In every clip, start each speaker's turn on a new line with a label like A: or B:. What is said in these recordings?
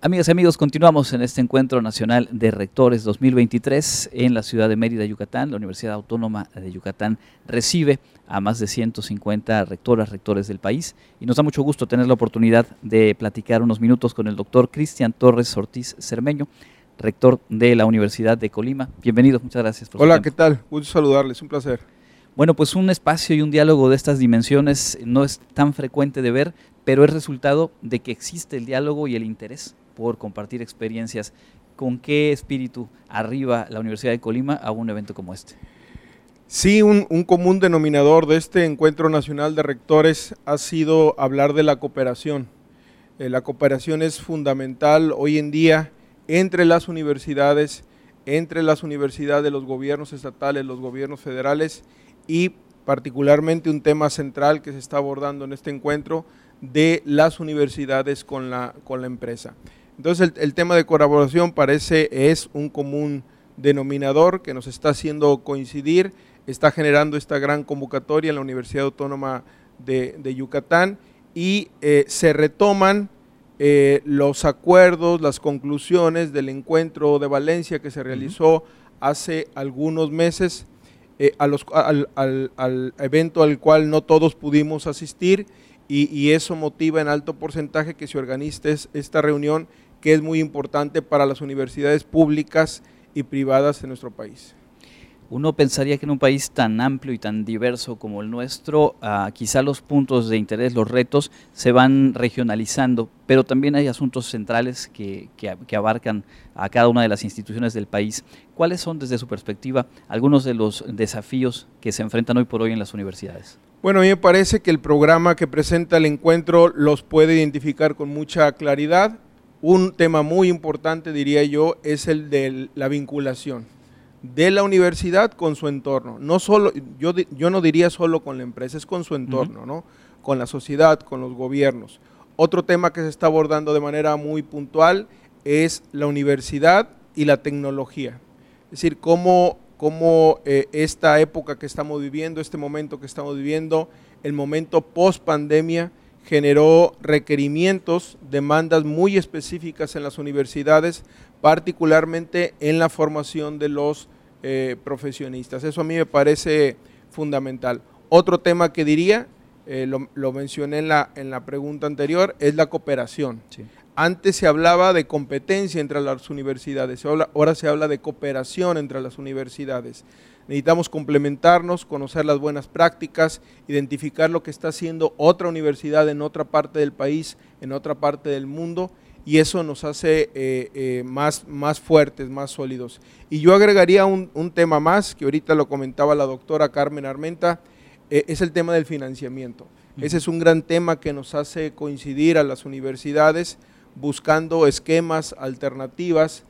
A: Amigas y amigos, continuamos en este encuentro nacional de rectores 2023 en la ciudad de Mérida, Yucatán. La Universidad Autónoma de Yucatán recibe a más de 150 rectoras, rectores del país y nos da mucho gusto tener la oportunidad de platicar unos minutos con el doctor Cristian Torres Ortiz Cermeño, rector de la Universidad de Colima. Bienvenido, muchas gracias.
B: Por Hola, ¿qué tal? Gusto saludarles, un placer.
A: Bueno, pues un espacio y un diálogo de estas dimensiones no es tan frecuente de ver, pero es resultado de que existe el diálogo y el interés por compartir experiencias. ¿Con qué espíritu arriba la Universidad de Colima a un evento como este?
B: Sí, un, común denominador de este encuentro nacional de rectores ha sido hablar de la cooperación. Eh, la cooperación es fundamental hoy en día entre las universidades, entre las universidades de los gobiernos estatales, los gobiernos federales y particularmente un tema central que se está abordando en este encuentro de las universidades con la, con la empresa. Entonces el, tema de colaboración parece es un común denominador que nos está haciendo coincidir, está generando esta gran convocatoria en la Universidad Autónoma de, Yucatán y eh, se retoman eh, los acuerdos, las conclusiones del encuentro de Valencia que se realizó hace algunos meses, eh, al, evento al cual no todos pudimos asistir y, y, eso motiva en alto porcentaje que se organice esta reunión que es muy importante para las universidades públicas y privadas de nuestro país.
A: Uno pensaría que en un país tan amplio y tan diverso como el nuestro, ah, quizá los puntos de interés, los retos, se van regionalizando, pero también hay asuntos centrales que, que, abarcan a cada una de las instituciones del país. ¿Cuáles son, desde su perspectiva, algunos de los desafíos que se enfrentan hoy por hoy en las universidades?
B: Bueno, a mí me parece que el programa que presenta el encuentro los puede identificar con mucha claridad un tema muy importante, diría yo, es el de la vinculación de la universidad con su entorno. No solo, yo, yo no diría solo con la empresa, es con su entorno, ¿no? con la sociedad, con los gobiernos. Otro tema que se está abordando de manera muy puntual es la universidad y la tecnología. Es decir, cómo, cómo eh, esta época que estamos viviendo, este momento que estamos viviendo, el momento post pandemia, generó requerimientos, demandas muy específicas en las universidades, particularmente en la formación de los eh, profesionistas. Eso a mí me parece fundamental. Otro tema que diría, eh, lo, mencioné en la, en la pregunta anterior, es la cooperación. Antes se hablaba de competencia entre las universidades, ahora se habla de cooperación entre las universidades. Necesitamos complementarnos, conocer las buenas prácticas, identificar lo que está haciendo otra universidad en otra parte del país, en otra parte del mundo, y eso nos hace eh, eh, más, más fuertes, más sólidos. Y yo agregaría un, tema más, que ahorita lo comentaba la doctora Carmen Armenta, eh, es el tema del financiamiento. Ese es un gran tema que nos hace coincidir a las universidades buscando esquemas, alternativas,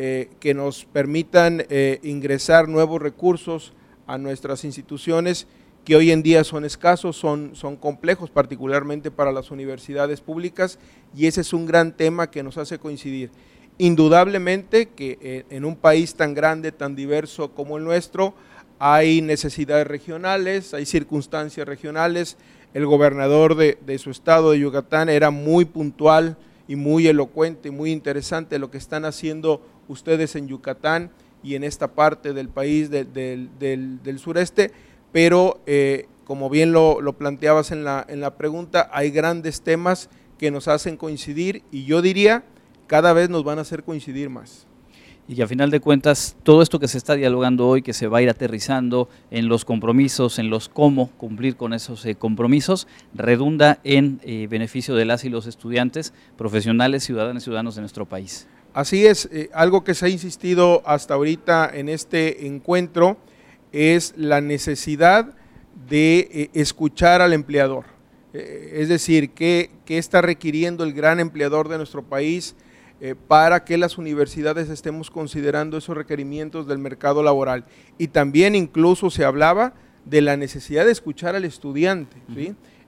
B: eh, que nos permitan eh, ingresar nuevos recursos a nuestras instituciones que hoy en día son escasos, son, son complejos, particularmente para las universidades públicas, y ese es un gran tema que nos hace coincidir. Indudablemente que eh, en un país tan grande, tan diverso como el nuestro, hay necesidades regionales, hay circunstancias regionales. El gobernador de, de su estado de Yucatán era muy puntual y muy elocuente y muy interesante lo que están haciendo ustedes en Yucatán y en esta parte del país del, sureste, pero eh, como bien lo, planteabas en la, en la pregunta, hay grandes temas que nos hacen coincidir y yo diría cada vez nos van a hacer coincidir más.
A: Y a final de cuentas, todo esto que se está dialogando hoy, que se va a ir aterrizando en los compromisos, en los cómo cumplir con esos eh, compromisos, redunda en eh, beneficio de las y los estudiantes, profesionales, ciudadanos y ciudadanos de nuestro país.
B: Así es, eh, algo que se ha insistido hasta ahorita en este encuentro es la necesidad de escuchar al empleador. Es decir, ¿qué, está requiriendo el gran empleador de nuestro país para que las universidades estemos considerando esos requerimientos del mercado laboral? Y también incluso se hablaba de la necesidad de escuchar al estudiante.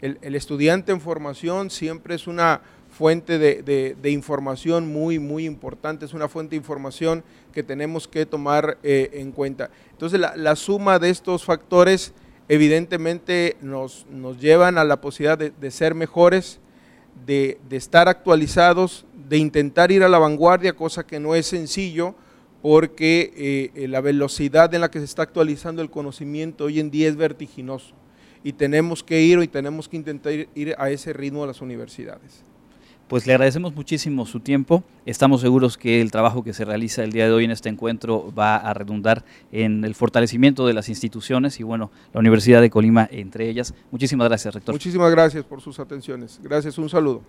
B: el estudiante en formación siempre es una fuente de, información muy, muy importante, es una fuente de información que tenemos que tomar eh, en cuenta. Entonces, la, suma de estos factores evidentemente nos, nos llevan a la posibilidad de, ser mejores, de, estar actualizados, de intentar ir a la vanguardia, cosa que no es sencillo porque eh, la velocidad en la que se está actualizando el conocimiento hoy en día es vertiginoso y tenemos que ir y tenemos que intentar ir a ese ritmo a las universidades.
A: Pues le agradecemos muchísimo su tiempo. Estamos seguros que el trabajo que se realiza el día de hoy en este encuentro va a redundar en el fortalecimiento de las instituciones y bueno, la Universidad de Colima entre ellas. Muchísimas gracias, rector.
B: Muchísimas gracias por sus atenciones. Gracias, un saludo.